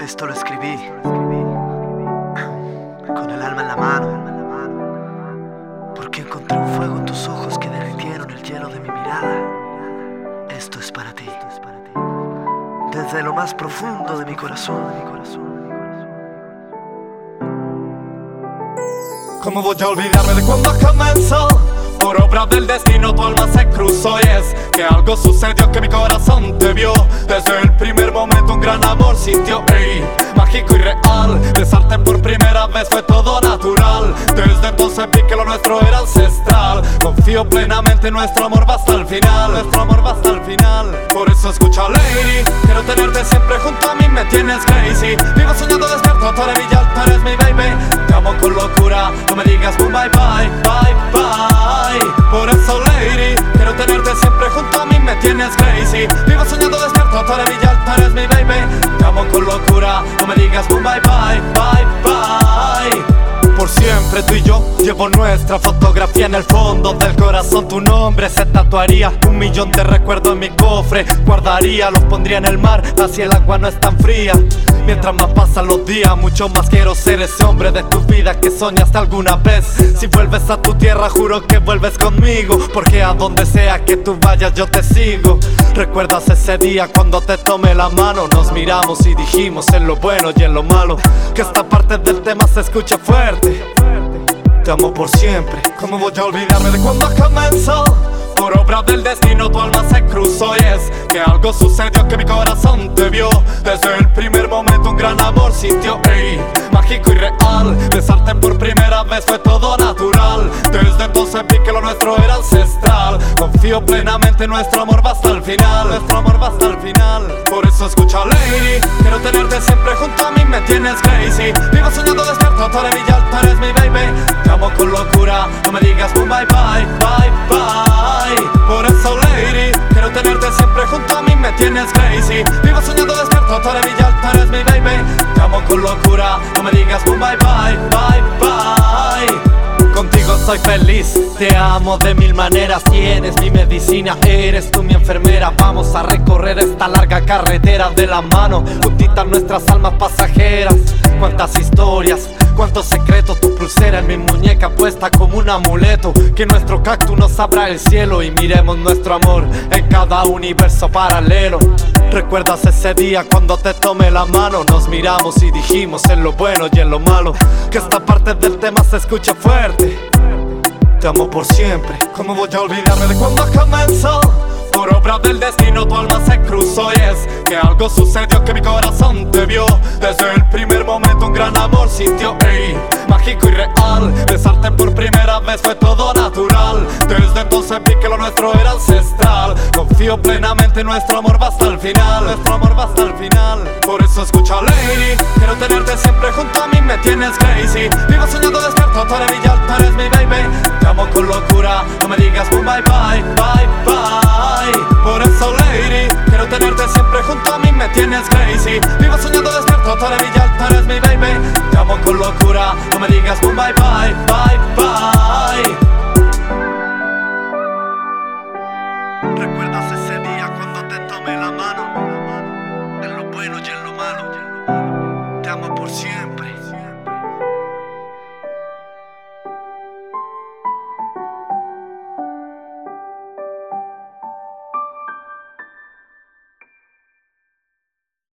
Esto lo escribí con el alma en la mano. Porque encontré un fuego en tus ojos que derritieron el hielo de mi mirada. Esto es para ti. Desde lo más profundo de mi corazón. ¿Cómo voy a olvidarme de cuando comenzó? Por obra del destino tu alma se cruzó y es que algo sucedió que mi corazón te vio Desde el primer momento gran amor sintió ey, Mágico y real, besarte por primera vez fue todo natural. Desde entonces vi que lo nuestro era ancestral. Confío plenamente en nuestro amor va hasta el final. Nuestro amor va hasta el final. Por eso escucha lady Quiero tenerte siempre junto a mí, me tienes crazy. Vivo soñando despierto, tú eres mi alta, eres mi baby. Te amo con locura, no me digas bye bye, bye bye. Por eso lady Quiero tenerte siempre junto a mí, me tienes crazy. Vivo soñando despierto, tú eres mi alta, eres mi baby no me digas boom bye bye, bye bye llevo nuestra fotografía en el fondo del corazón Tu nombre se tatuaría. Un millón de recuerdos en mi cofre Guardaría, los pondría en el mar Así el agua no es tan fría. Mientras más pasan los días Mucho más quiero ser ese hombre de tu vida Que soñaste alguna vez. Si vuelves a tu tierra juro que vuelves conmigo Porque a donde sea que tú vayas yo te sigo. ¿Recuerdas ese día cuando te tomé la mano? Nos miramos y dijimos en lo bueno y en lo malo Que esta parte del tema se escuche fuerte ¿Cómo voy a olvidarme de cuando comenzó? Por obra del destino tu alma se cruzó y es que algo sucedió que mi corazón te vio. Desde el primer momento un gran amor sintió ey, Mágico y real, besarte por primera vez fue todo natural Vi que lo nuestro era ancestral. Confío plenamente en nuestro amor va hasta el final. Nuestro amor hasta el final. Por eso escucha lady Quiero tenerte siempre junto a mí, me tienes crazy. Vivo soñando despierto, tú eres mi alta, eres mi baby. Te amo con locura, no me digas boom bye bye, bye bye. Por eso lady Quiero tenerte siempre junto a mí, me tienes crazy. Vivo soñando despierto, tú eres mi eres mi baby. Te amo con locura, no me digas boom bye bye, bye soy feliz, te amo de mil maneras Tienes mi medicina, eres tú mi enfermera. Vamos a recorrer esta larga carretera de la mano Juntitas nuestras almas pasajeras. Cuántas historias Cuántos secretos, tu pulsera en mi muñeca puesta como un amuleto. Que nuestro cactus nos abra el cielo y miremos nuestro amor en cada universo paralelo. ¿Recuerdas ese día cuando te tomé la mano? Nos miramos y dijimos en lo bueno y en lo malo Que esta parte del tema se escucha fuerte Te amo por siempre. ¿Cómo voy a olvidarme de cuando comenzó? Por obra del destino tu alma se cruzó y es que algo sucedió que mi corazón te vio. Desde el primer momento un gran amor sintió ey, Mágico y real, besarte por primera vez fue todo natural. Desde entonces vi que lo nuestro era ancestral. Confío plenamente en nuestro amor va hasta el final. Nuestro amor va hasta el final. Por eso escucha lady. Quiero tenerte siempre junto a mí, me tienes crazy. Vivo soñando despierto, tú eres mi alta, eres mi baby. Te amo con locura, no me digas boom bye bye, bye bye. Por eso lady Quiero tenerte siempre junto a mí, me tienes crazy. Vivo soñando despierto, tú eres mi alta, eres mi baby. Te amo con locura, no me digas boom bye bye, bye bye humano.